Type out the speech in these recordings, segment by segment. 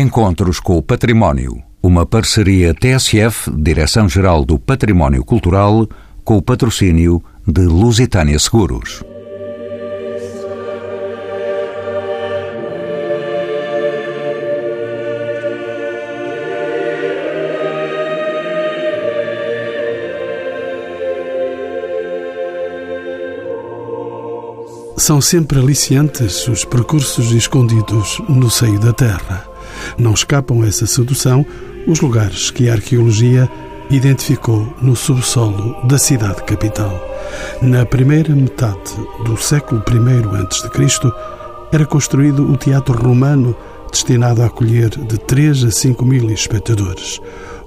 Encontros com o Património. Uma parceria TSF, Direção-Geral do Património Cultural, com o patrocínio de Lusitânia Seguros. São sempre aliciantes os percursos escondidos no seio da terra. Não escapam a essa sedução os lugares que a arqueologia identificou no subsolo da cidade capital. Na primeira metade do século I a.C., era construído o Teatro Romano, destinado a acolher de 3 a 5 mil espectadores.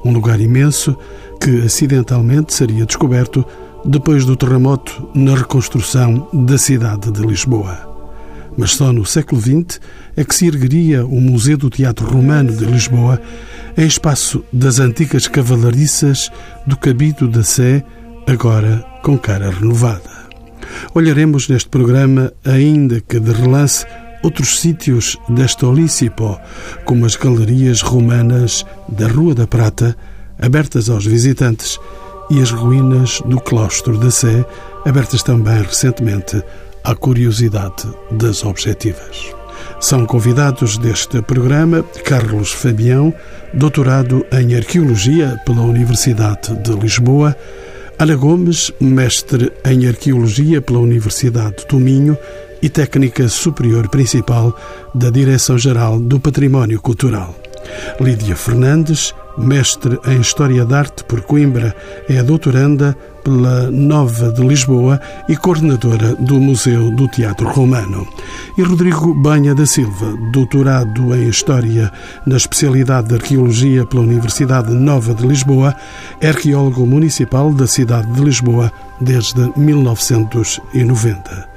Um lugar imenso que acidentalmente seria descoberto depois do terremoto na reconstrução da cidade de Lisboa. Mas só no século XX é que se ergueria o Museu do Teatro Romano de Lisboa, em espaço das antigas cavalariças do Cabido da Sé, agora com cara renovada. Olharemos neste programa, ainda que de relance, outros sítios desta Olícipo, como as galerias romanas da Rua da Prata, abertas aos visitantes, e as ruínas do claustro da Sé, abertas também recentemente à curiosidade das objetivas. São convidados deste programa Carlos Fabião, doutorado em Arqueologia pela Universidade de Lisboa, Ana Gomes, mestre em Arqueologia pela Universidade do Minho e técnica superior principal da Direção-Geral do Património Cultural. Lídia Fernandes, mestre em História da Arte por Coimbra, é doutoranda pela Nova de Lisboa e coordenadora do Museu do Teatro Romano. E Rodrigo Banha da Silva, doutorado em História na especialidade de Arqueologia pela Universidade Nova de Lisboa, é arqueólogo municipal da cidade de Lisboa desde 1990.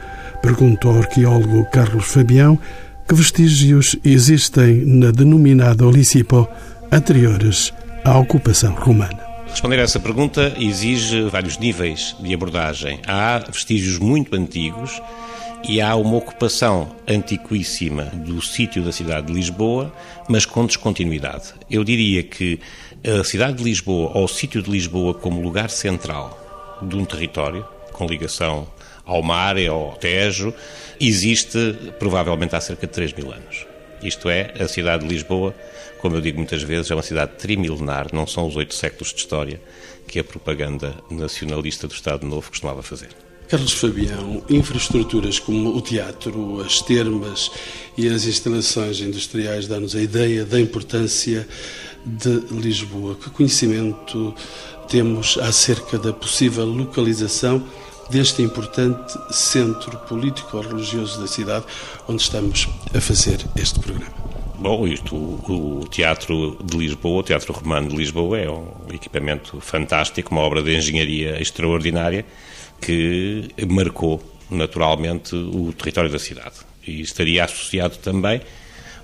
Pergunto ao arqueólogo Carlos Fabião que vestígios existem na denominada Olícipo anteriores à ocupação romana? Responder a essa pergunta exige vários níveis de abordagem. Há vestígios muito antigos e há uma ocupação antiquíssima do sítio da cidade de Lisboa, mas com descontinuidade. Eu diria que a cidade de Lisboa, ou o sítio de Lisboa como lugar central de um território, com ligação ao mar e ao Tejo, existe provavelmente há cerca de 3 mil anos. Isto é, a cidade de Lisboa, como eu digo muitas vezes, é uma cidade trimilenar, não são os oito séculos de história que a propaganda nacionalista do Estado Novo costumava fazer. Carlos Fabião, infraestruturas como o teatro, as termas e as instalações industriais dão-nos a ideia da importância de Lisboa. Que conhecimento temos acerca da possível localização deste importante centro político-religioso da cidade, onde estamos a fazer este programa. Bom, isto, o, o, Teatro de Lisboa, o Teatro Romano de Lisboa, é um equipamento fantástico, uma obra de engenharia extraordinária que marcou naturalmente o território da cidade. E estaria associado também,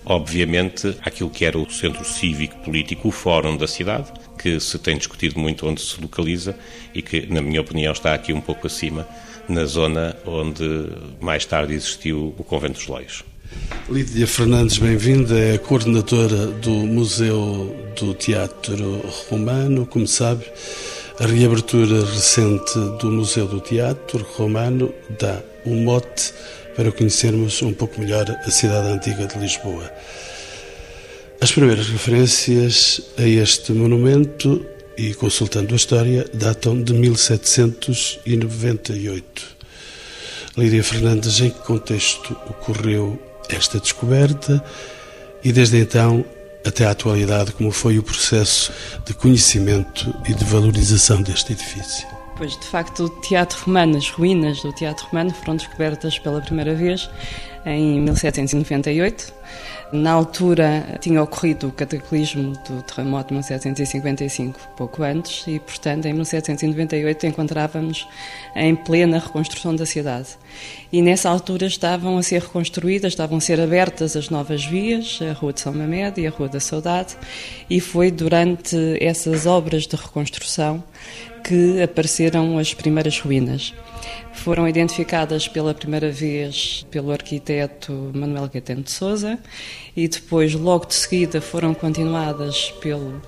obviamente, àquilo que era o centro cívico-político, o Fórum da cidade, que se tem discutido muito onde se localiza e que, na minha opinião, está aqui um pouco acima, na zona onde mais tarde existiu o Convento dos Leios. Lídia Fernandes, bem-vinda, é a coordenadora do Museu do Teatro Romano. Como sabe, a reabertura recente do Museu do Teatro Romano dá um mote para conhecermos um pouco melhor a cidade antiga de Lisboa. As primeiras referências a este monumento, e consultando a história, datam de 1798. Lídia Fernandes, em que contexto ocorreu esta descoberta e desde então até à atualidade, como foi o processo de conhecimento e de valorização deste edifício? Pois, de facto, o Teatro Romano, as ruínas do Teatro Romano foram descobertas pela primeira vez em 1798 na altura tinha ocorrido o cataclismo do terremoto de 1755, pouco antes, e portanto em 1798 encontrávamos em plena reconstrução da cidade. E nessa altura estavam a ser reconstruídas, estavam a ser abertas as novas vias, a Rua de São Mamed e a Rua da Saudade, e foi durante essas obras de reconstrução que apareceram as primeiras ruínas. foram identificadas pela primeira vez pelo arquiteto Manuel Gaetano de Souza e depois, logo de seguida, foram continuadas pelo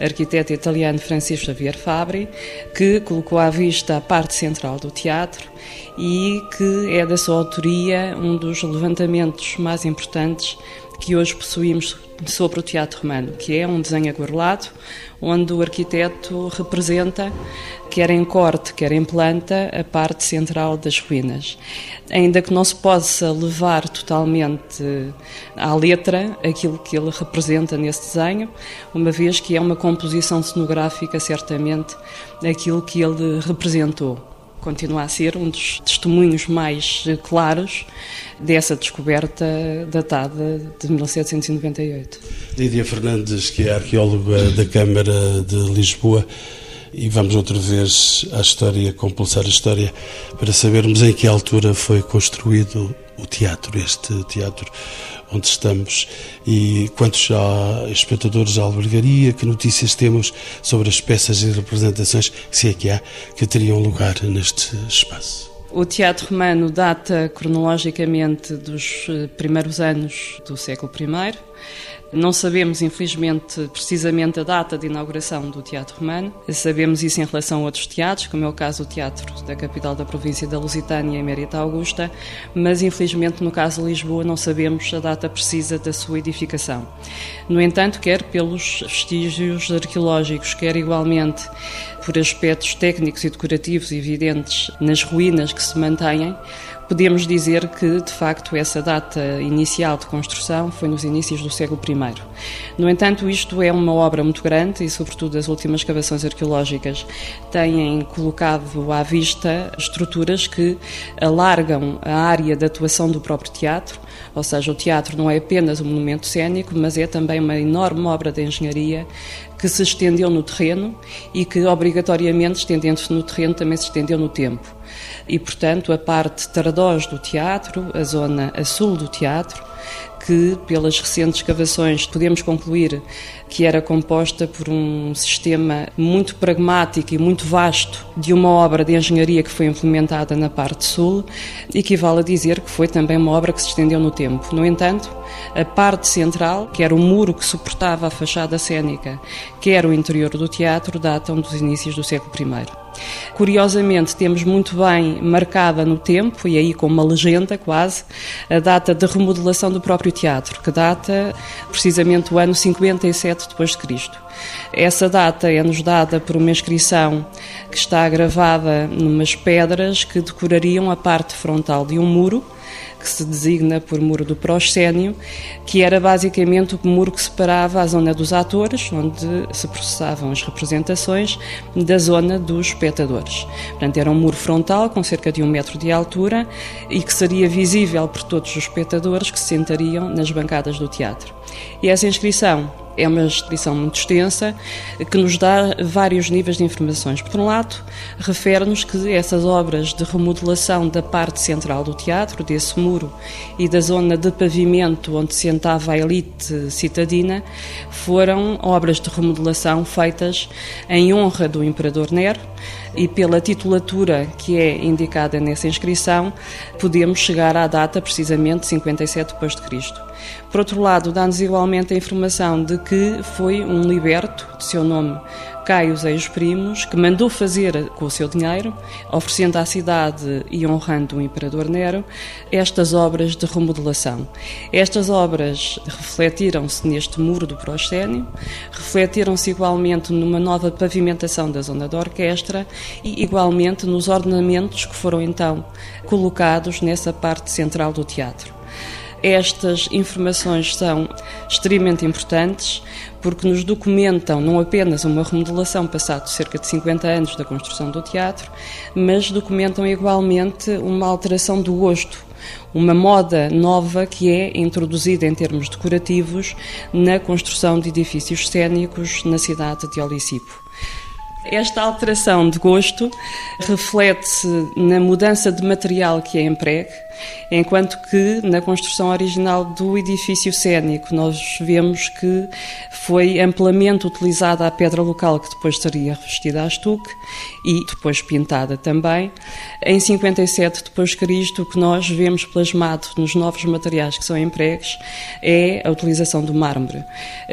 arquiteto italiano Francisco Xavier Fabri, que colocou à vista a parte central do teatro e que é da sua autoria um dos levantamentos mais importantes que hoje possuímos sobre o teatro romano, que é um desenho aguarelado, onde o arquiteto representa, quer em corte, quer em planta, a parte central das ruínas. Ainda que não se possa levar totalmente à letra aquilo que ele representa nesse desenho, uma vez que é uma composição cenográfica, certamente, aquilo que ele representou continua a ser um dos testemunhos mais claros dessa descoberta datada de 1798. Lídia Fernandes, que é arqueóloga da Câmara de Lisboa, e vamos outra vez à história, compulsar a história, para sabermos em que altura foi construído o teatro, este teatro onde estamos e quantos há espectadores à albergaria, que notícias temos sobre as peças e representações, se é que há, que teriam lugar neste espaço. O teatro romano data cronologicamente dos eh, primeiros anos do século I não sabemos, infelizmente, precisamente a data de inauguração do Teatro Romano. Sabemos isso em relação a outros teatros, como é o caso do Teatro da capital da província da Lusitânia, Emérita Augusta, mas infelizmente no caso de Lisboa não sabemos a data precisa da sua edificação. No entanto, quer pelos vestígios arqueológicos, quer igualmente por aspectos técnicos e decorativos evidentes nas ruínas que se mantêm, podemos dizer que, de facto, essa data inicial de construção foi nos inícios do século I. No entanto, isto é uma obra muito grande e, sobretudo, as últimas escavações arqueológicas têm colocado à vista estruturas que alargam a área de atuação do próprio teatro, ou seja, o teatro não é apenas um monumento cênico, mas é também uma enorme obra de engenharia que se estendeu no terreno e que, obrigatoriamente, estendendo-se no terreno, também se estendeu no tempo. E, portanto, a parte tardós do teatro, a zona a sul do teatro, que, pelas recentes escavações, podemos concluir que era composta por um sistema muito pragmático e muito vasto de uma obra de engenharia que foi implementada na parte sul, equivale a dizer que foi também uma obra que se estendeu no tempo. No entanto, a parte central, que era o muro que suportava a fachada cênica, que era o interior do teatro, datam dos inícios do século I. Curiosamente, temos muito bem marcada no tempo, e aí com uma legenda quase, a data de remodelação do próprio teatro, que data precisamente o ano 57 depois de Cristo. Essa data é-nos dada por uma inscrição que está gravada numas pedras que decorariam a parte frontal de um muro, que se designa por Muro do Proscénio, que era basicamente o muro que separava a zona dos atores, onde se processavam as representações, da zona dos espectadores. Portanto, era um muro frontal com cerca de um metro de altura e que seria visível por todos os espectadores que se sentariam nas bancadas do teatro. E essa inscrição é uma descrição muito extensa que nos dá vários níveis de informações. Por um lado, refere-nos que essas obras de remodelação da parte central do teatro, desse muro e da zona de pavimento onde sentava a elite citadina, foram obras de remodelação feitas em honra do imperador Nero e pela titulatura que é indicada nessa inscrição, podemos chegar à data precisamente 57 depois de Cristo. Por outro lado, dá-nos igualmente a informação de que foi um liberto, de seu nome Caio Eios Primos, que mandou fazer com o seu dinheiro, oferecendo à cidade e honrando o imperador Nero, estas obras de remodelação. Estas obras refletiram-se neste muro do proscénio, refletiram-se igualmente numa nova pavimentação da zona da orquestra e igualmente nos ornamentos que foram então colocados nessa parte central do teatro. Estas informações são extremamente importantes porque nos documentam não apenas uma remodelação passado cerca de 50 anos da construção do teatro, mas documentam igualmente uma alteração do gosto, uma moda nova que é introduzida em termos decorativos na construção de edifícios cênicos na cidade de Olicipo. Esta alteração de gosto reflete-se na mudança de material que é empregue, enquanto que na construção original do edifício cénico nós vemos que foi amplamente utilizada a pedra local que depois seria revestida a estuque e depois pintada também. Em 57 depois de Cristo, o que nós vemos plasmado nos novos materiais que são empregues é a utilização do mármore.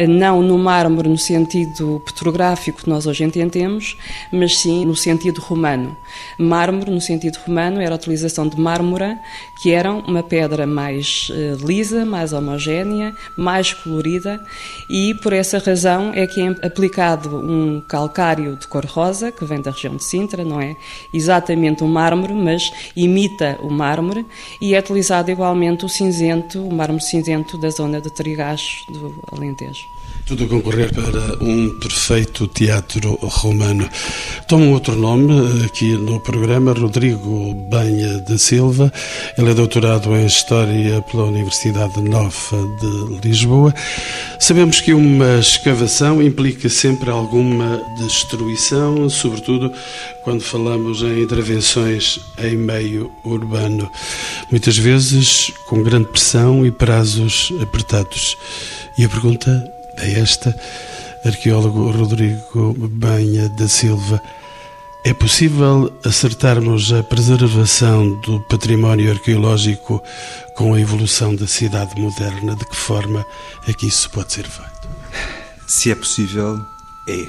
Não no mármore no sentido petrográfico que nós hoje entendemos, mas sim no sentido romano. Mármore, no sentido romano, era a utilização de mármora, que era uma pedra mais uh, lisa, mais homogénea, mais colorida, e por essa razão é que é aplicado um calcário de cor rosa, que vem da região de Sintra, não é exatamente um mármore, mas imita o mármore, e é utilizado igualmente o cinzento, o mármore cinzento da zona de Trigacho, do Alentejo. Tudo a concorrer para um perfeito teatro romano. Toma um outro nome aqui no programa, Rodrigo Banha da Silva. Ele é doutorado em História pela Universidade Nova de Lisboa. Sabemos que uma escavação implica sempre alguma destruição, sobretudo quando falamos em intervenções em meio urbano. Muitas vezes com grande pressão e prazos apertados. E a pergunta é esta, arqueólogo Rodrigo Banha da Silva. É possível acertarmos a preservação do património arqueológico com a evolução da cidade moderna? De que forma é que isso pode ser feito? Se é possível, é.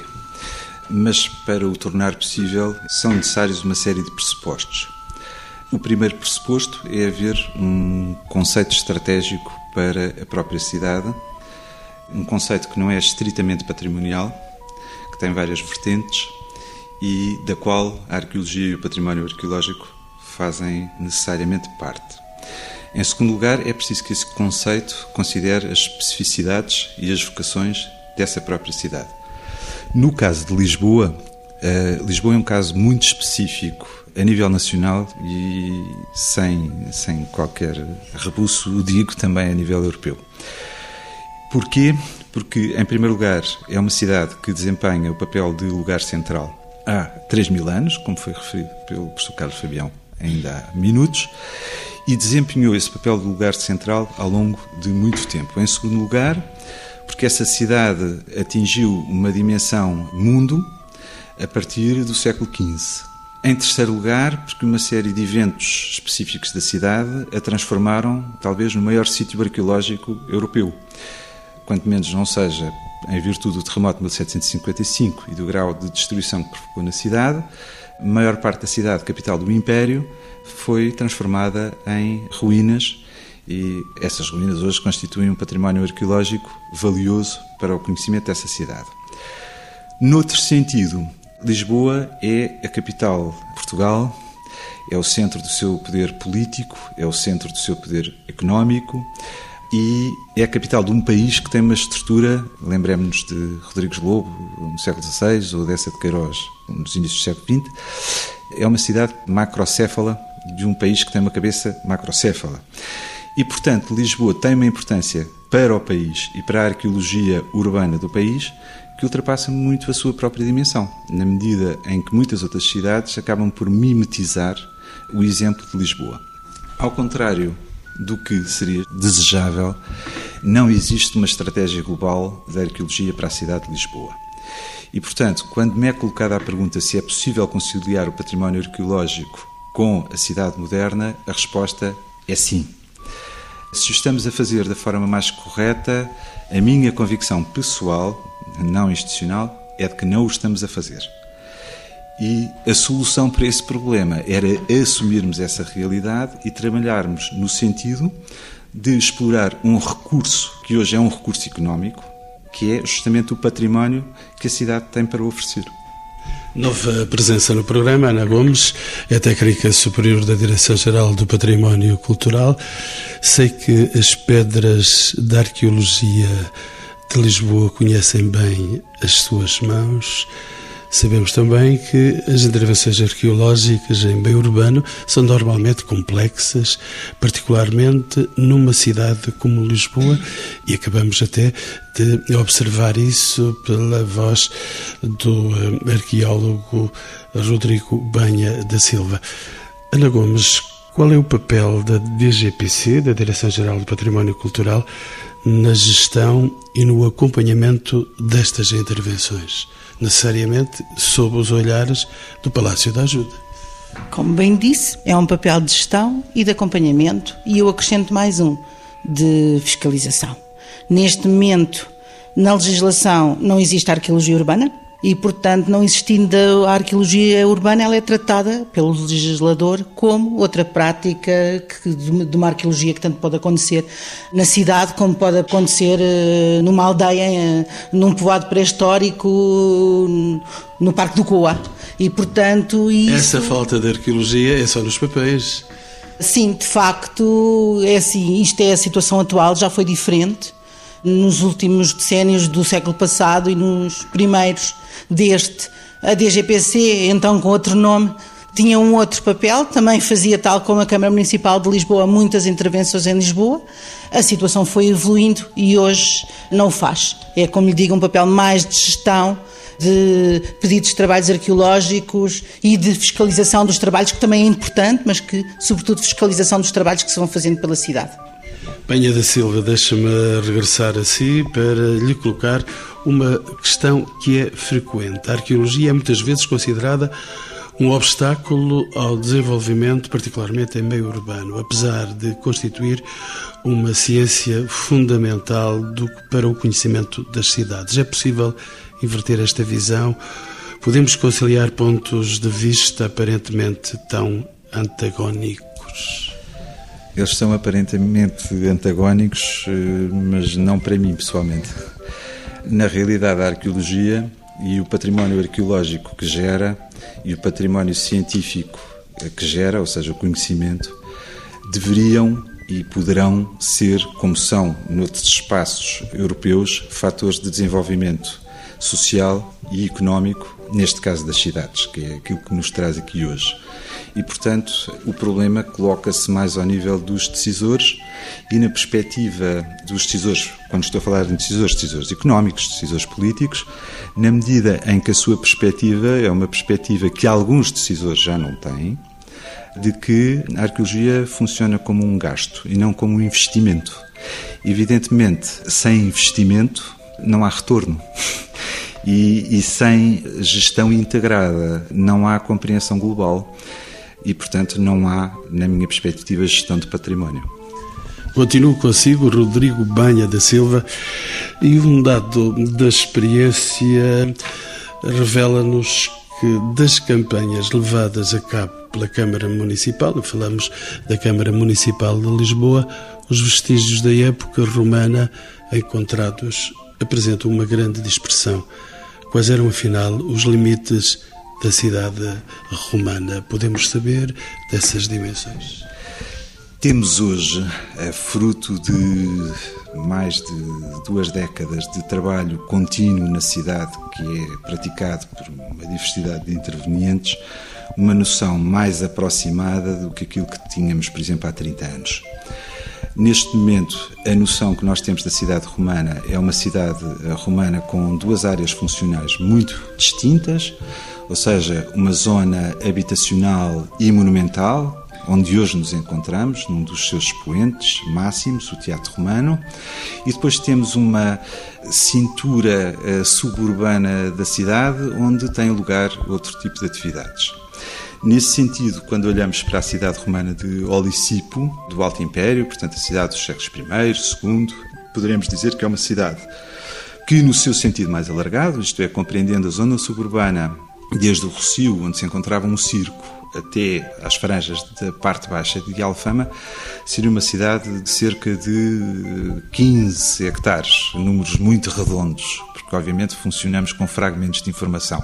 Mas para o tornar possível são necessários uma série de pressupostos. O primeiro pressuposto é haver um conceito estratégico para a própria cidade um conceito que não é estritamente patrimonial, que tem várias vertentes e da qual a arqueologia e o património arqueológico fazem necessariamente parte. Em segundo lugar, é preciso que esse conceito considere as especificidades e as vocações dessa própria cidade. No caso de Lisboa, uh, Lisboa é um caso muito específico a nível nacional e sem, sem qualquer rebuço, o digo também a nível europeu. Porquê? Porque, em primeiro lugar, é uma cidade que desempenha o papel de lugar central há 3 mil anos, como foi referido pelo professor Carlos Fabião ainda há minutos, e desempenhou esse papel de lugar central ao longo de muito tempo. Em segundo lugar, porque essa cidade atingiu uma dimensão mundo a partir do século XV. Em terceiro lugar, porque uma série de eventos específicos da cidade a transformaram, talvez, no maior sítio arqueológico europeu quanto menos não seja em virtude do terremoto de 1755 e do grau de destruição que provocou na cidade, a maior parte da cidade, capital do Império, foi transformada em ruínas e essas ruínas hoje constituem um património arqueológico valioso para o conhecimento dessa cidade. Noutro sentido, Lisboa é a capital de Portugal, é o centro do seu poder político, é o centro do seu poder económico, e é a capital de um país que tem uma estrutura, lembremos-nos de Rodrigues Lobo, no século XVI, ou dessa de Queiroz, nos inícios do século XX, é uma cidade macrocéfala de um país que tem uma cabeça macrocéfala. E, portanto, Lisboa tem uma importância para o país e para a arqueologia urbana do país que ultrapassa muito a sua própria dimensão, na medida em que muitas outras cidades acabam por mimetizar o exemplo de Lisboa. Ao contrário do que seria desejável, não existe uma estratégia global da arqueologia para a cidade de Lisboa. E, portanto, quando me é colocada a pergunta se é possível conciliar o património arqueológico com a cidade moderna, a resposta é sim. Se o estamos a fazer da forma mais correta, a minha convicção pessoal, não institucional, é de que não o estamos a fazer. E a solução para esse problema era assumirmos essa realidade e trabalharmos no sentido de explorar um recurso que hoje é um recurso económico, que é justamente o património que a cidade tem para oferecer. Nova presença no programa, Ana Gomes, é técnica superior da Direção-Geral do Património Cultural. Sei que as pedras da arqueologia de Lisboa conhecem bem as suas mãos. Sabemos também que as intervenções arqueológicas em meio urbano são normalmente complexas, particularmente numa cidade como Lisboa, e acabamos até de observar isso pela voz do eh, arqueólogo Rodrigo Banha da Silva. Ana Gomes, Qual é o papel da DGPC, da Direção-Geral do Património Cultural, na gestão e no acompanhamento destas intervenções, necessariamente sob os olhares do Palácio da Ajuda? Como bem disse, é um papel de gestão e de acompanhamento, e eu acrescento mais um, de fiscalização. Neste momento, na legislação não existe arqueologia urbana, e, portanto, não existindo a arqueologia urbana, ela é tratada pelo legislador como outra prática que, de uma arqueologia que tanto pode acontecer na cidade como pode acontecer eh, numa aldeia, eh, num povoado pré-histórico, no Parque do Coa. E, portanto, isso... Essa falta de arqueologia é só nos papéis. Sim, de facto, é assim, isto é a situação atual, já foi diferente nos últimos decénios do século passado e nos primeiros deste. A DGPC, então com outro nome, tinha um outro papel, também fazia, tal como a Câmara Municipal de Lisboa, muitas intervenções em Lisboa. A situação foi evoluindo e hoje não faz. É, como lhe digo, um papel mais de gestão, de pedidos de trabalhos arqueológicos e de fiscalização dos trabalhos, que também é importante, mas que, sobretudo, fiscalização dos trabalhos que se vão fazendo pela cidade. Penha da Silva, deixa-me regressar a si para lhe colocar uma questão que é frequente. A arqueologia é muitas vezes considerada um obstáculo ao desenvolvimento, particularmente em meio urbano, apesar de constituir uma ciência fundamental do, para o conhecimento das cidades. É possível inverter esta visão? Podemos conciliar pontos de vista aparentemente tão antagónicos? Eles são aparentemente antagónicos, eh, mas não para mim pessoalmente. Na realidade, a arqueologia e o património arqueológico que gera e o património científico que gera, ou seja, o conhecimento, deveriam e poderão ser, como são noutros espaços europeus, fatores de desenvolvimento social e económico, neste caso das cidades, que é aquilo que nos traz aqui hoje e, portanto, o problema coloca-se mais ao nível dos decisores e na perspectiva dos decisores, quando estou a falar de decisores, decisores económicos, decisores políticos, na medida em que a sua perspectiva é uma perspectiva que alguns decisores já não têm, de que a arqueologia funciona como um gasto e não como um investimento. Evidentemente, sem investimento não há retorno. E, e, sem gestão integrada não há compreensão global e, portanto, não há, na minha perspectiva, gestão de património. Continuo consigo, Rodrigo Banha da Silva, e um dado da experiência revela-nos que das campanhas levadas a cabo pela Câmara Municipal, falamos da Câmara Municipal de Lisboa, os vestígios da época romana encontrados apresentam uma grande dispersão. Quais eram, afinal, os limites da cidade romana. Podemos saber dessas dimensões? Temos hoje, é fruto de mais de duas décadas de trabalho contínuo na cidade, que é praticado por uma diversidade de intervenientes, uma noção mais aproximada do que aquilo que tínhamos, por exemplo, há 30 anos. Neste momento, a noção que nós temos da cidade romana é uma cidade eh, romana com duas áreas funcionais muito distintas ou seja, uma zona habitacional e monumental, onde hoje nos encontramos, num dos seus expoentes máximos, o Teatro Romano, e depois temos uma cintura uh, suburbana da cidade, onde tem lugar outro tipo de atividades. Nesse sentido, quando olhamos para a cidade romana de Olicipo, do Alto Império, portanto a cidade dos séculos I, II, poderemos dizer que é uma cidade que, no seu sentido mais alargado, isto é, compreendendo a zona suburbana desde o Rocio, onde se encontrava um circo, até às franjas da parte baixa de Alfama, seria uma cidade de cerca de 15 hectares, números muito redondos, porque obviamente funcionamos com fragmentos de informação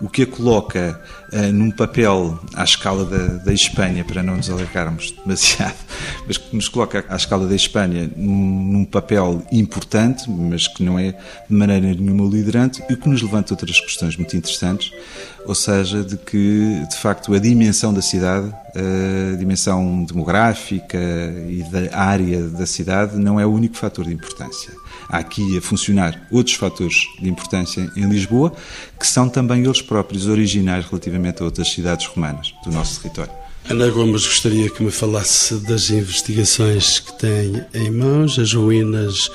o que a coloca uh, num papel à escala da, da, Espanha, para não nos alargarmos demasiado, mas que nos coloca à escala da Espanha num, num, papel importante, mas que não é de maneira nenhuma liderante, e que nos levanta outras questões muito interessantes, ou seja, de que, de facto, a dimensão da cidade, a dimensão demográfica e da área da cidade não é o único fator de importância há aqui a funcionar outros fatores de importância em Lisboa, que são também eles próprios originais relativamente a outras cidades romanas do nosso território. Ana Gomes gostaria que me falasse das investigações que tem em mãos, as ruínas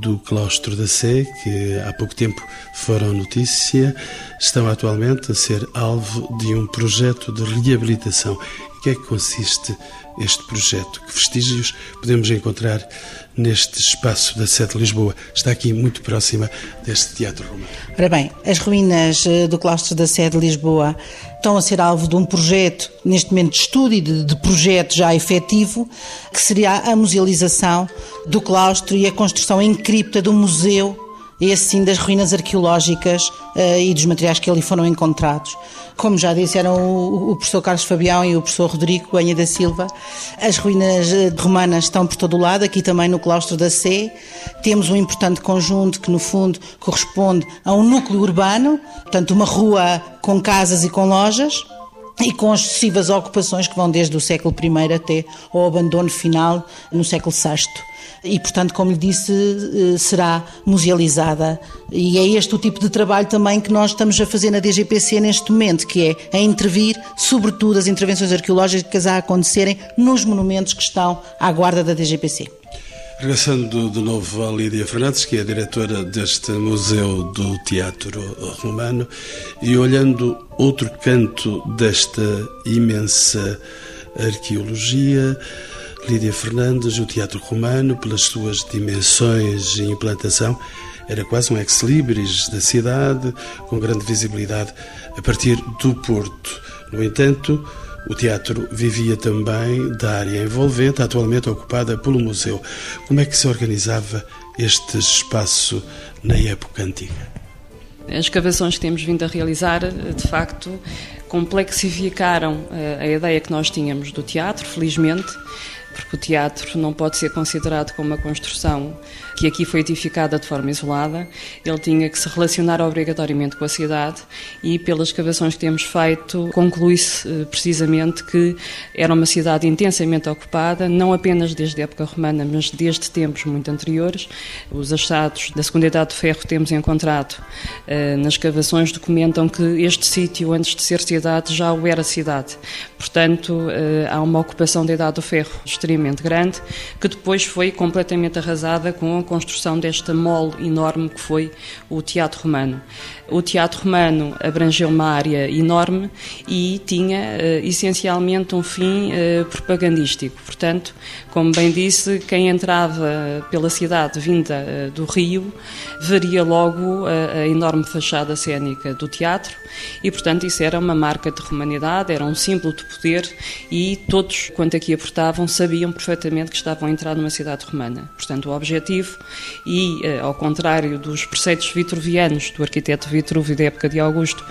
do claustro da Sé, que há pouco tempo foram notícia, estão atualmente a ser alvo de um projeto de reabilitação. Em que é que consiste este projeto? Que vestígios podemos encontrar neste espaço da sede de Lisboa? Está aqui muito próxima deste Teatro Romano. Ora bem, as ruínas eh, do claustro da sede de Lisboa estão a ser alvo de um projeto, neste momento de estudo e de, de projeto já efetivo, que seria a musealização do claustro e a construção em cripta do museu esse sim das ruínas arqueológicas uh, e dos materiais que ali foram encontrados. Como já disseram o, o professor Carlos Fabião e o professor Rodrigo Banha da Silva, as ruínas eh, romanas estão por todo o lado, aqui também no claustro da Sé. Temos um importante conjunto que, no fundo, corresponde a um núcleo urbano, portanto, uma rua com casas e com lojas e com as sucessivas ocupações que vão desde o século I até ao abandono final no século VI. E, portanto, como lhe disse, eh, será musealizada. E é este o tipo de trabalho também que nós estamos a fazer na DGPC neste momento, que é a intervir, sobretudo, as intervenções arqueológicas a acontecerem nos monumentos que estão à guarda da DGPC. Regressando de novo a Lídia Fernandes, que é a diretora deste Museu do Teatro Romano, e olhando outro canto desta imensa arqueologia, Lídia Fernandes, o Teatro Romano, pelas suas dimensões e implantação, era quase um ex-libris da cidade, com grande visibilidade a partir do Porto. No entanto, o teatro vivia também da área envolvente, atualmente ocupada pelo museu. Como é que se organizava este espaço na época antiga? As escavações que temos vindo a realizar, de facto, complexificaram eh, a ideia que nós tínhamos do teatro, felizmente, porque o teatro não pode ser considerado como uma construção que aqui foi edificada de forma isolada, ele tinha que se relacionar obrigatoriamente com a cidade e, pelas escavações que temos feito, conclui-se eh, precisamente que era uma cidade intensamente ocupada, não apenas desde a época romana, mas desde tempos muito anteriores. Os achados da Segunda Idade do Ferro que temos encontrado eh, nas escavações documentam que este sítio, antes de ser cidade, já o era cidade. Portanto, eh, há uma ocupação da Idade do Ferro extremamente grande, que depois foi completamente arrasada com a construção desta mole enorme que foi o Teatro Romano. O Teatro Romano abrangeu uma área enorme e tinha uh, essencialmente um fim uh, propagandístico. Portanto, como bem disse, quem entrava pela cidade vinda uh, do Rio veria logo a enorme fachada cênica do teatro e, portanto, isso era uma marca de romanidade, era um símbolo de poder e todos, quanto aqui aportavam, sabiam perfeitamente que estavam a entrar numa cidade romana. Portanto, o objetivo, e ao contrário dos preceitos vitruvianos do arquiteto Vitrúvio da época de Augusto,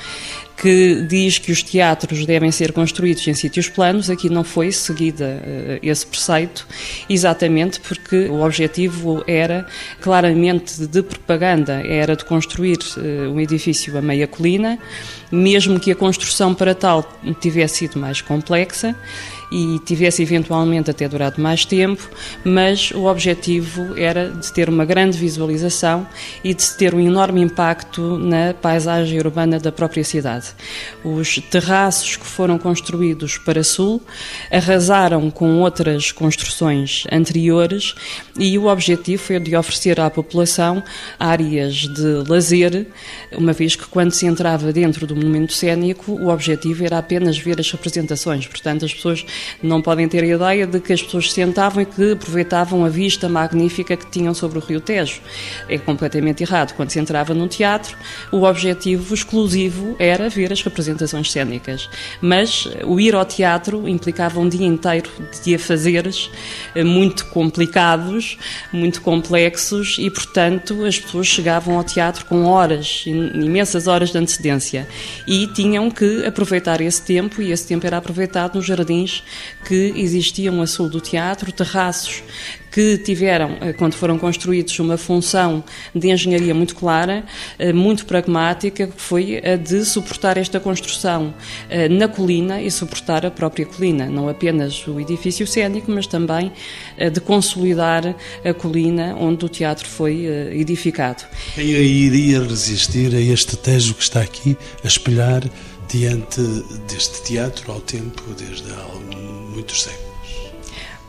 que diz que os teatros devem ser construídos em sítios planos. Aqui não foi seguida uh, esse preceito, exatamente porque o objetivo era claramente de propaganda, era de construir uh, um edifício a meia colina, mesmo que a construção para tal tivesse sido mais complexa e tivesse eventualmente até durado mais tempo, mas o objetivo era de ter uma grande visualização e de ter um enorme impacto na paisagem urbana da própria cidade. Os terraços que foram construídos para sul arrasaram com outras construções anteriores e o objetivo foi de oferecer à população áreas de lazer, uma vez que quando se entrava dentro do monumento cénico, o objetivo era apenas ver as representações, portanto as pessoas não podem ter a ideia de que as pessoas se sentavam e que aproveitavam a vista magnífica que tinham sobre o Rio Tejo. É completamente errado. Quando se entrava num teatro, o objetivo exclusivo era ver as representações cênicas. Mas o ir ao teatro implicava um dia inteiro de afazeres eh, muito complicados, muito complexos e, portanto, as pessoas chegavam ao teatro com horas, imensas horas de antecedência e tinham que aproveitar esse tempo e esse tempo era aproveitado nos jardins que existiam a sul do teatro, terraços que tiveram, eh, quando foram construídos, uma função de engenharia muito clara, eh, muito pragmática, que foi a de suportar esta construção eh, na colina e suportar a própria colina, não apenas o edifício cênico, mas também de consolidar a colina onde o teatro foi edificado. Quem iria resistir a este tejo que está aqui a espelhar diante deste teatro ao tempo desde há muitos séculos.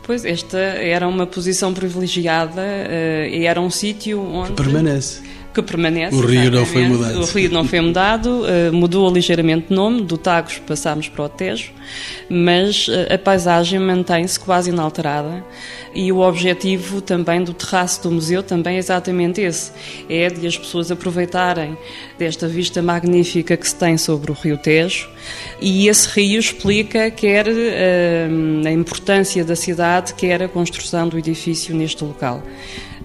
Pois, esta era uma posição privilegiada uh, e era um sítio onde... Que permanece que permanece. O rio não foi mudado. O rio não foi mudado, uh, mudou ligeiramente de nome, do Tagus passámos para o Tejo, mas uh, a paisagem mantém-se quase inalterada e o objetivo também do terraço do museu também é exatamente esse, é de as pessoas aproveitarem desta vista magnífica que se tem sobre o rio Tejo e esse rio explica quer uh, a importância da cidade, quer a construção do edifício neste local.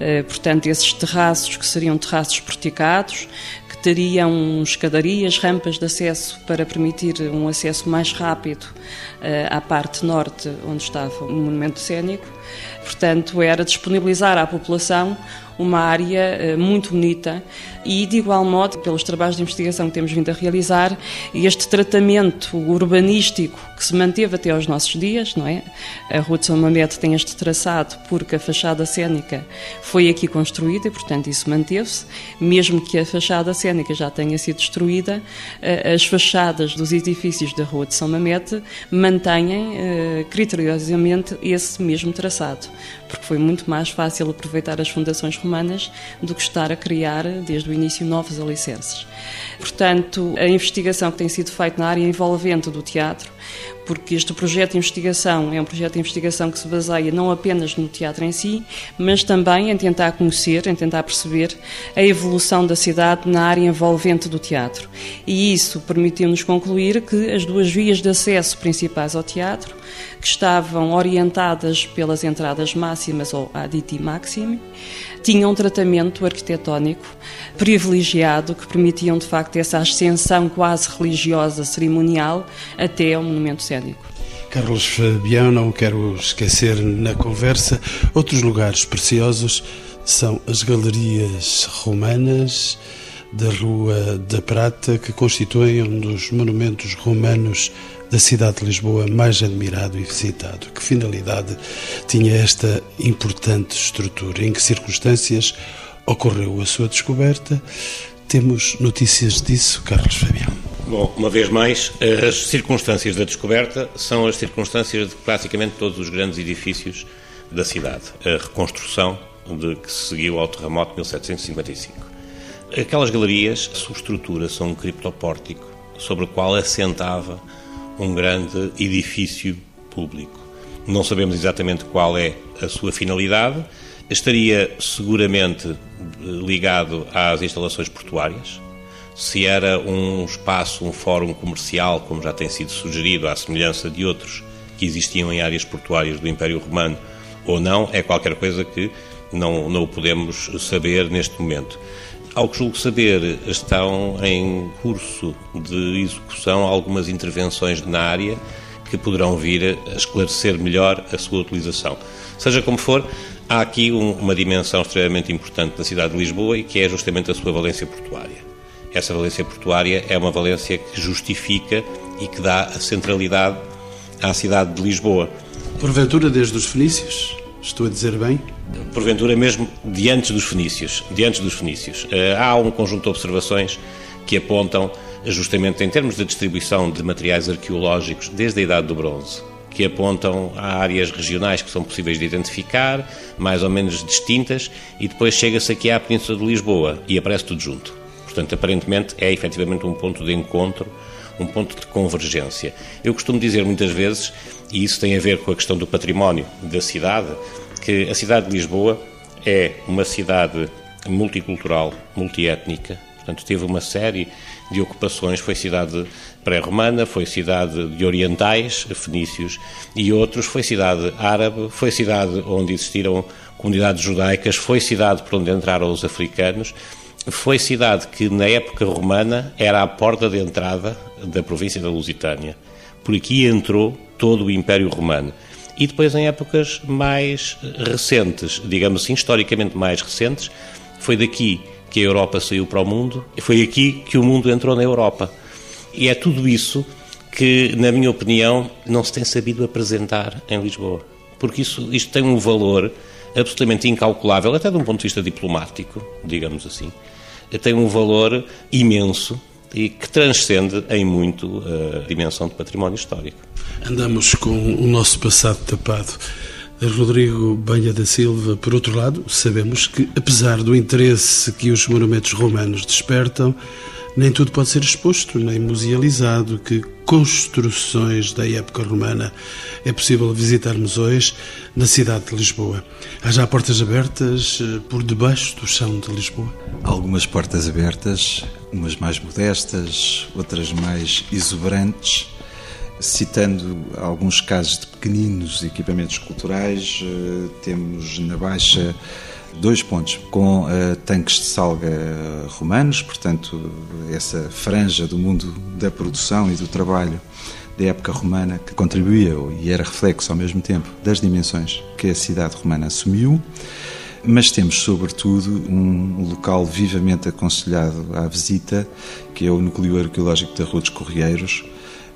Eh, portanto, esses terraços que seriam terraços porticados, que teriam escadarias, rampas de acesso para permitir um acesso mais rápido eh, à parte norte, onde estava o monumento cênico. Portanto, era disponibilizar à população uma área eh, muito bonita e, de igual modo, pelos trabalhos de investigação que temos vindo a realizar, este tratamento urbanístico que se manteve até aos nossos dias, não é? A Rua de São Mamede tem este traçado porque a fachada cênica foi aqui construída e, portanto, isso manteve-se. Mesmo que a fachada cênica já tenha sido destruída, eh, as fachadas dos edifícios da Rua de São Mamede mantêm eh, criteriosamente esse mesmo traçado, porque foi muito mais fácil aproveitar as fundações romanas do que estar a criar, desde o início, novos alicerces. Portanto, a investigação que tem sido feita na área envolvente do teatro porque este projeto de investigação é um projeto de investigação que se baseia não apenas no teatro em si, mas também em tentar conhecer, em tentar perceber a evolução da cidade na área envolvente do teatro. E isso permitiu-nos concluir que as duas vias de acesso principais ao teatro, que estavam orientadas pelas entradas máximas ou aditi maximi, tinham um tratamento arquitetónico privilegiado que permitiam de facto essa ascensão quase religiosa, cerimonial, até ao monumento cénico. Carlos Fabião, não quero esquecer na conversa, outros lugares preciosos são as galerias romanas da Rua da Prata, que constituem um dos monumentos romanos da cidade de Lisboa mais admirado e visitado. Que finalidade tinha esta importante estrutura? Em que circunstâncias ocorreu a sua descoberta? Temos notícias disso, Carlos Fabião. Bom, uma vez mais, as circunstâncias da descoberta são as circunstâncias de praticamente todos os grandes edifícios da cidade. A reconstrução de que se seguiu ao terremoto de 1755. Aquelas galerias, a sua estrutura são um criptopórtico sobre o qual assentava um grande edifício público. Não sabemos exatamente qual é a sua finalidade, estaria seguramente ligado às instalações portuárias. Se era um espaço, um fórum comercial, como já tem sido sugerido, à semelhança de outros que existiam em áreas portuárias do Império Romano, ou não, é qualquer coisa que não, não podemos saber neste momento. Ao que julgo saber, estão em curso de execução algumas intervenções na área que poderão vir a esclarecer melhor a sua utilização. Seja como for, há aqui um, uma dimensão extremamente importante da cidade de Lisboa e que é justamente a sua valência portuária. Essa valência portuária é uma valência que justifica e que dá a centralidade à cidade de Lisboa. Porventura, desde os fenícios? Estou a dizer bem? Porventura mesmo diante dos fenícios. Diante dos fenícios. Eh, há um conjunto de observações que apontam justamente em termos de distribuição de materiais arqueológicos desde a Idade do Bronze, que apontam a áreas regionais que são possíveis de identificar, mais ou menos distintas, e depois chega-se aqui à Península de Lisboa e aparece tudo junto. Portanto, aparentemente é efetivamente um ponto de encontro, um ponto de convergência. Eu costumo dizer muitas vezes, e isso tem a ver com a questão do património da cidade, que a cidade de Lisboa é uma cidade multicultural, multiétnica, portanto teve uma série de ocupações, foi cidade pré-romana, foi cidade de orientais, fenícios, e outros. Foi cidade árabe, foi cidade onde existiram comunidades judaicas, foi cidade por onde entraram os africanos, foi cidade que na época romana era a porta de entrada da província da Lusitânia. Por aqui entrou todo o Império Romano e depois em épocas mais recentes, digamos assim, historicamente mais recentes, foi daqui que a Europa saiu para o mundo e foi aqui que o mundo entrou na Europa. E é tudo isso que, na minha opinião, não se tem sabido apresentar em Lisboa. Porque isso, isto tem um valor absolutamente incalculável, até de um ponto de vista diplomático, digamos assim. Tem um valor imenso e que transcende em muito a dimensão de património histórico. Andamos com o nosso passado tapado. Rodrigo Banha da Silva, por outro lado, sabemos que, apesar do interesse que os monumentos romanos despertam, nem tudo pode ser exposto, nem musealizado, que construções da época romana é possível visitarmos hoje na cidade de Lisboa. Há já portas abertas eh, por debaixo do chão de Lisboa? Algumas portas abertas, umas mais modestas, outras mais exuberantes. Citando alguns casos de pequeninos equipamentos culturais, eh, temos na Baixa dois pontos com uh, tanques de salga romanos, portanto, essa franja do mundo da produção e do trabalho da época romana que contribuía e era reflexo ao mesmo tempo das dimensões que a cidade romana assumiu. Mas temos, sobretudo, um local vivamente aconselhado à visita, que é o Núcleo Arqueológico da Rua dos Correieiros,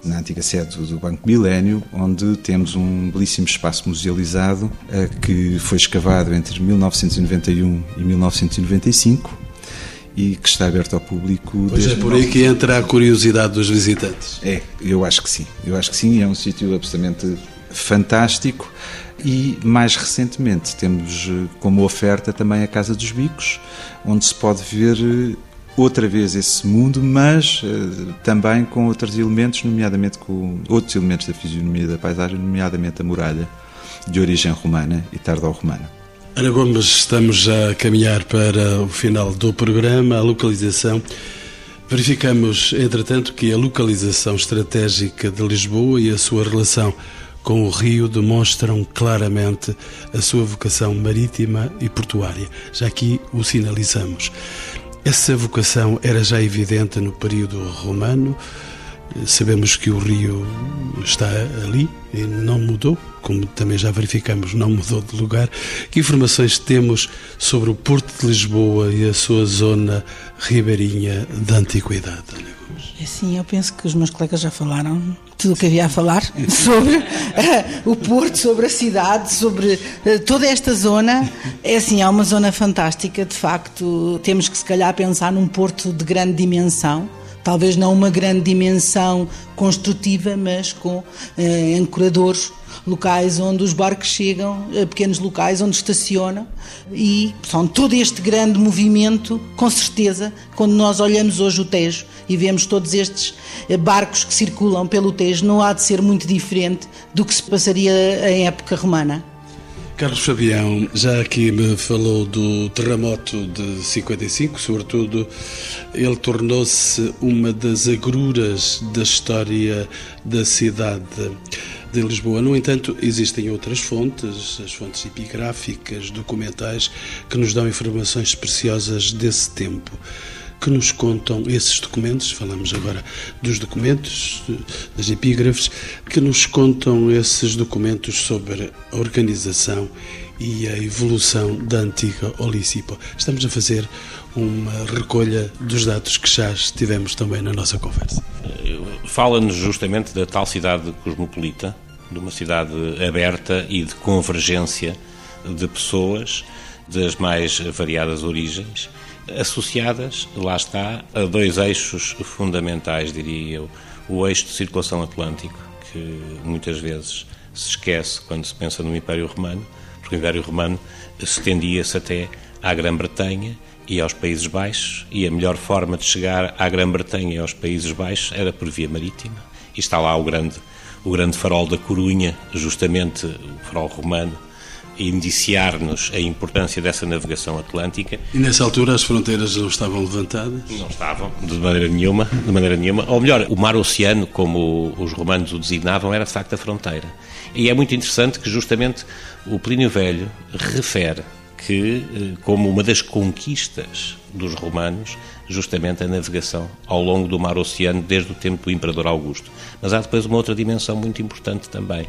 na antiga sede do Banco Milênio, onde temos um belíssimo espaço musealizado eh, que foi escavado entre 1991 e 1995 e que está aberto ao público. Pois é por aí que entra a curiosidade dos visitantes. É, eu acho que sim. Eu acho que sim, é um sítio absolutamente fantástico. E mais recentemente temos eh, como oferta também a Casa dos Bicos, onde se pode ver outra vez esse mundo, mas uh, também com outros elementos, nomeadamente com outros elementos da fisionomia da paisagem, nomeadamente a muralha de origem romana e tardo-romana. Ana Gomes, estamos a caminhar para o final do programa, a localização. Verificamos, entretanto, que a localização estratégica de Lisboa e a sua relação com o rio demonstram claramente a sua vocação marítima e portuária. Já aqui o sinalizamos. Essa vocação era já evidente no período romano. Sabemos que o rio está ali e não mudou, como também já verificamos, não mudou de lugar. Que informações temos sobre o Porto de Lisboa e a sua zona ribeirinha da antiguidade? É sim, eu penso que os meus colegas já falaram tudo o que havia a falar sobre uh, o Porto, sobre a cidade, sobre uh, toda esta zona. É assim, é uma zona fantástica, de facto. Temos que, se calhar, pensar num Porto de grande dimensão. Talvez não uma grande dimensão construtiva, mas com uh, ancoradores locais onde os barcos chegam, a pequenos locais onde estacionam e são todo este grande movimento, com certeza, quando nós olhamos hoje o Tejo e vemos todos estes eh, barcos que circulam pelo Tejo, não há de ser muito diferente do que se passaria em época romana. Carlos Fabião, já aqui me falou do terremoto de 55, sobretudo ele tornou-se uma das agruras da história da cidade de Lisboa. No entanto, existem outras fontes, as fontes epigráficas, documentais, que nos dão informações preciosas desse tempo que nos contam esses documentos, falamos agora dos documentos, das epígrafes, que nos contam esses documentos sobre a organização e a evolução da antiga Olícipo. Estamos a fazer uma recolha dos dados que já estivemos também na nossa conversa. Fala-nos justamente da tal cidade cosmopolita, de uma cidade aberta e de convergência de pessoas das mais variadas origens, associadas, lá está, a dois eixos fundamentais, diria eu. O eixo de circulação atlântico, que muitas vezes se esquece quando se pensa no Império Romano, porque o Império Romano estendia-se até à Grã-Bretanha e aos Países Baixos, e a melhor forma de chegar à Grã-Bretanha e aos Países Baixos era por via marítima. E está lá o grande, o grande farol da Corunha, justamente o farol romano, indiciar-nos a importância dessa navegação atlântica. E nessa altura as fronteiras não estavam levantadas? Não estavam, de maneira nenhuma, de maneira nenhuma. Ou melhor, o mar oceano, como os romanos o designavam, era de facto a fronteira. E é muito interessante que justamente o Plínio Velho refere que, eh, como uma das conquistas dos romanos, justamente a navegação ao longo do mar oceano desde o tempo do Imperador Augusto. Mas há depois uma outra dimensão muito importante também.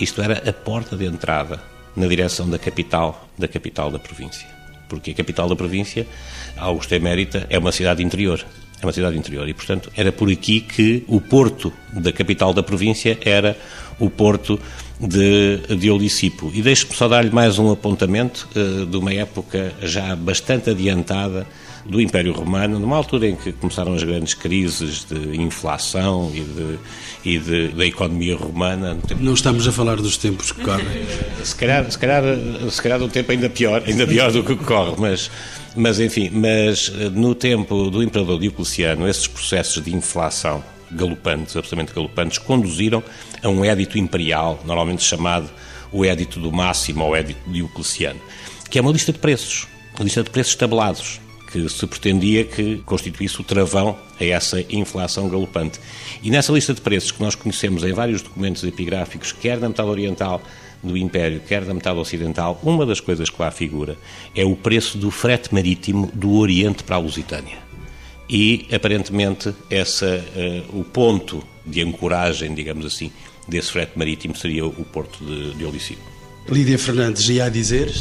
Isto era a porta de entrada na direção da capital, da capital da província. Porque a capital da província, Augusto Emérita, é uma cidade interior. É uma cidade interior e, portanto, era por aqui que o porto da capital da província era o porto de, de Olicipo. E deixe-me só dar-lhe mais um apontamento uh, de uma época já bastante adiantada do Império Romano, numa altura em que começaram as grandes crises de inflação e, de, e de, da economia romana. Não estamos a falar dos tempos que correm. se, calhar, se, calhar, se calhar um tempo ainda pior, ainda pior do que corre, mas, mas enfim, mas no tempo do Imperador Diocleciano, esses processos de inflação galopantes, absolutamente galopantes, conduziram a um édito imperial, normalmente chamado o Édito do Máximo ou Édito Diocleciano, que é uma lista de preços, uma lista de preços tabelados, que se pretendia que constituísse o travão a essa inflação galopante. E nessa lista de preços que nós conhecemos em vários documentos epigráficos, quer da metade oriental do Império, quer da metade ocidental, uma das coisas que lá figura é o preço do frete marítimo do Oriente para a Lusitânia. E, aparentemente, essa, uh, o ponto de ancoragem, digamos assim, desse frete marítimo seria o porto de, de. Lídia Fernandes, ia a dizer?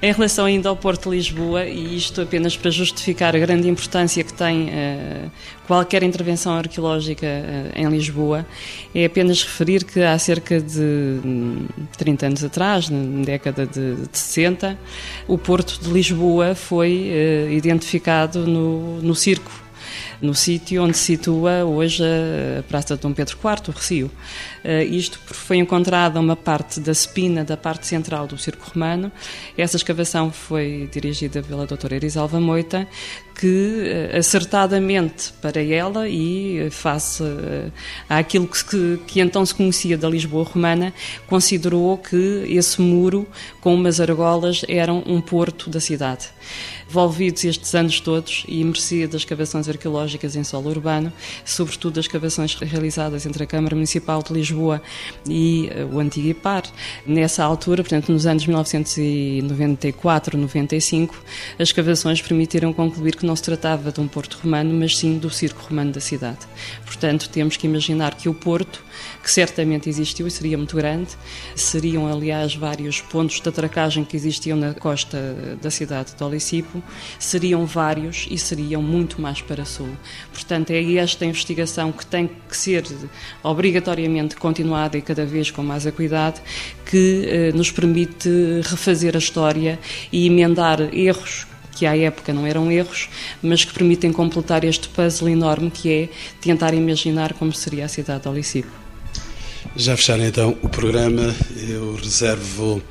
Em relação ainda ao Porto de Lisboa, e isto apenas para justificar a grande importância que tem uh, qualquer intervenção arqueológica uh, em Lisboa, é apenas referir que há cerca de 30 anos atrás, na década de, de 60, o Porto de Lisboa foi uh, identificado no, no circo no sítio onde se situa hoje a Praça de Dom Pedro IV, o Recio. Uh, isto foi encontrada uma parte da spina da parte central do Circo Romano. Essa escavação foi dirigida pela doutora Erisalva Moita, que eh, acertadamente para ela e eh, face àquilo que, que, então se conhecia da Lisboa romana, considerou que esse muro com umas argolas eram um porto da cidade. Envolvidos estes anos todos e mercê das escavações arqueológicas em solo urbano, sobretudo as escavações realizadas entre a Câmara Municipal de Lisboa e uh, o antigo IPAR, nessa altura, portanto nos anos 1994-95, as escavações permitiram concluir que não se tratava de um porto romano, mas sim do circo romano da cidade. Portanto, temos que imaginar que o porto, que certamente existiu e seria muito grande, seriam aliás vários pontos de atracagem que existiam na costa da cidade de Olicipo, seriam vários e seriam muito mais para sul. Portanto, é esta investigação que tem que ser obrigatoriamente continuada e cada vez com mais acuidade, que eh, nos permite refazer a história e emendar erros que à época não eram erros, mas que permitem completar este puzzle enorme que é tentar imaginar como seria a cidade de Olicipo. Já fechar então o programa, eu reservo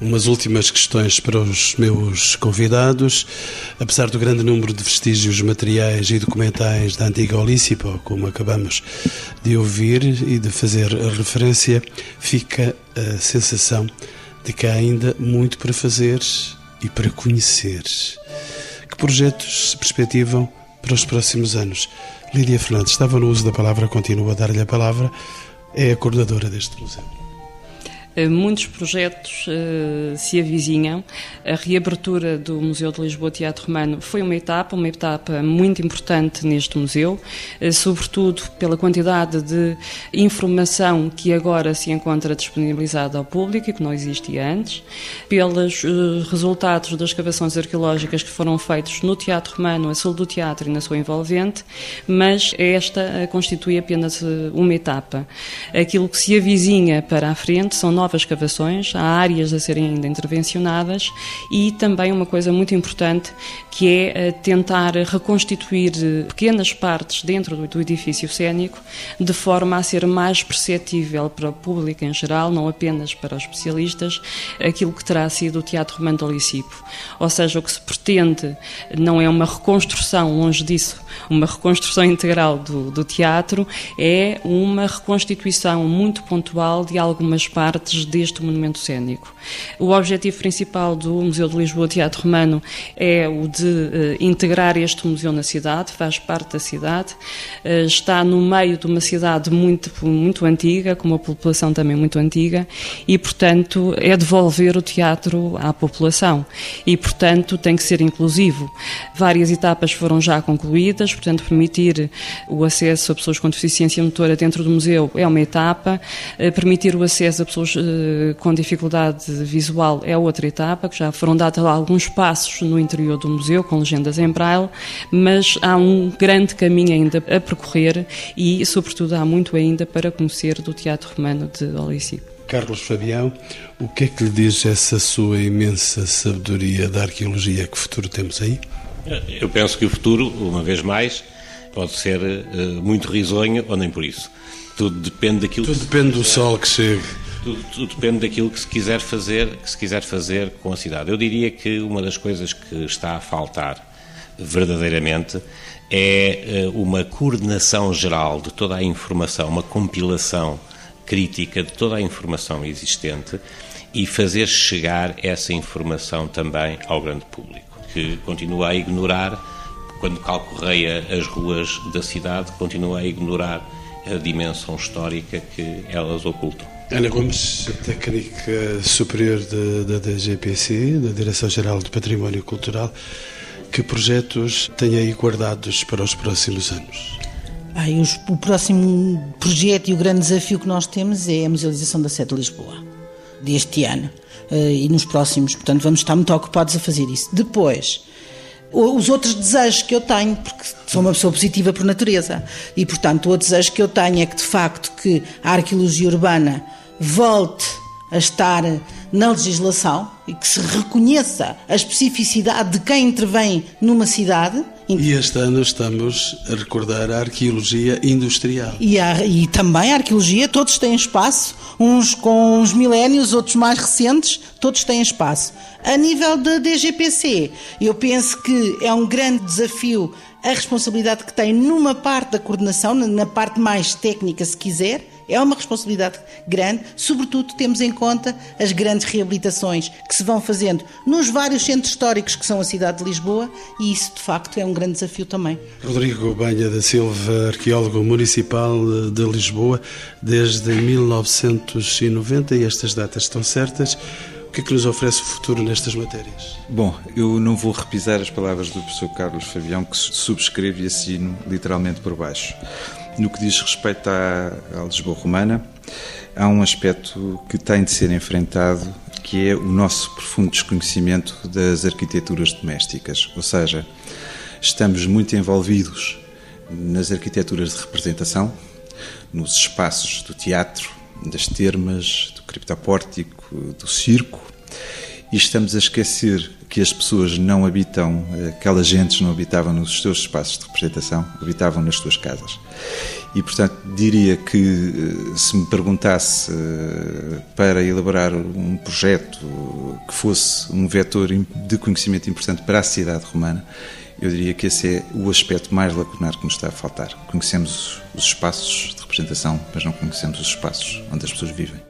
umas últimas questões para os meus convidados. Apesar do grande número de vestígios materiais e documentais da antiga Olícipo, como acabamos de ouvir e de fazer referência, fica a sensação de que há ainda muito para fazer e para conhecer. Que projetos se perspectivam para os próximos anos? Lídia Fernandes estava no uso da palavra, continua a dar-lhe a palavra, é a coordenadora deste museu. Eh, muitos projetos uh, se avizinham. A reabertura do Museu de Lisboa Teatro Romano foi uma etapa, uma etapa muito importante neste museu, uh, sobretudo pela quantidade de informação que agora se encontra disponibilizada ao público e que não existia antes, pelos resultados das escavações arqueológicas que foram feitos no Teatro Romano, a sul do teatro e na sua envolvente, mas esta constitui apenas uma etapa. Aquilo que se avizinha para a frente são novas escavações, há áreas a serem ainda intervencionadas e também uma coisa muito importante que é eh, tentar reconstituir eh, pequenas partes dentro do edifício cênico de forma a ser mais perceptível para o público em geral, não apenas para os especialistas, aquilo que terá sido o Teatro Romano de Licipo. Ou seja, o que se pretende não é uma reconstrução, longe disso, uma reconstrução integral do, do teatro, é uma reconstituição muito pontual de algumas partes partes deste monumento cênico. O objetivo principal do Museu de Lisboa Teatro Romano é o de uh, integrar este museu na cidade, faz parte da cidade, uh, está no meio de uma cidade muito, muito antiga, com uma população também muito antiga, e, portanto, é devolver o teatro à população. E, portanto, tem que ser inclusivo. Várias etapas foram já concluídas, portanto, permitir o acesso a pessoas com deficiência motora dentro do museu é uma etapa, uh, permitir o acesso a pessoas eh, com dificuldade visual é outra etapa, que já foram dados alguns passos no interior do museu, com legendas em braille, mas há um grande caminho ainda a percorrer e, sobretudo, há muito ainda para conhecer do Teatro Romano de Olicipo. Carlos Fabião, o que é que lhe diz essa sua imensa sabedoria da arqueologia? Que futuro temos aí? Eu penso que o futuro, uma vez mais, pode ser uh, muito risonho ou nem por isso. Tudo depende daquilo Tudo depende do sol que chega. Tudo, tudo, depende daquilo que se quiser fazer, que se quiser fazer com a cidade. Eu diria que uma das coisas que está a faltar verdadeiramente é uh, uma coordenação geral de toda a informação, uma compilação crítica de toda a informação existente e fazer chegar essa informação também ao grande público, que continua a ignorar, quando calcorreia as ruas da cidade, continua a ignorar a dimensão histórica que elas ocultam. Ana Gomes, técnica superior da DGPC, da Direção-Geral de Património Cultural, que projetos tem aí guardados para os próximos anos? Os, o próximo projeto e o grande desafio que nós temos é a musealização da sede de Lisboa, deste ano uh, e nos próximos. Portanto, vamos estar muito ocupados a fazer isso. Depois, os outros desejos que eu tenho, porque sou uma pessoa positiva por natureza, e portanto o desejo que eu tenho é que de facto que a arqueologia urbana volte a estar na legislação e que se reconheça a especificidade de quem intervém numa cidade. E este ano estamos a recordar a arqueologia industrial. E, a, e também a arqueologia, todos têm espaço, uns com uns milénios, outros mais recentes, todos têm espaço. A nível da DGPC, eu penso que é um grande desafio a responsabilidade que tem numa parte da coordenação, na parte mais técnica, se quiser, é uma responsabilidade grande, sobretudo temos em conta as grandes reabilitações que se vão fazendo nos vários centros históricos que são a cidade de Lisboa e isso de facto é um grande desafio também. Rodrigo Banha da Silva, arqueólogo municipal de Lisboa, desde 1990 e estas datas estão certas. O que é que nos oferece o futuro nestas matérias? Bom, eu não vou repisar as palavras do professor Carlos Fabião, que subscreve e assino literalmente por baixo. No que diz respeito à, à Lisboa Romana, há um aspecto que tem de ser enfrentado, que é o nosso profundo desconhecimento das arquiteturas domésticas. Ou seja, estamos muito envolvidos nas arquiteturas de representação, nos espaços do teatro, das termas, do criptopórtico, do circo, e estamos a esquecer que as pessoas não habitam, aquelas gentes não habitavam nos seus espaços de representação, habitavam nas suas casas. E, portanto, diria que eh, se me perguntasse eh, para elaborar um projeto que fosse um vetor de conhecimento importante para a sociedade romana, eu diria que esse é o aspecto mais lacunar que nos está a faltar. Conhecemos os espaços de representação, mas não conhecemos os espaços onde as pessoas vivem.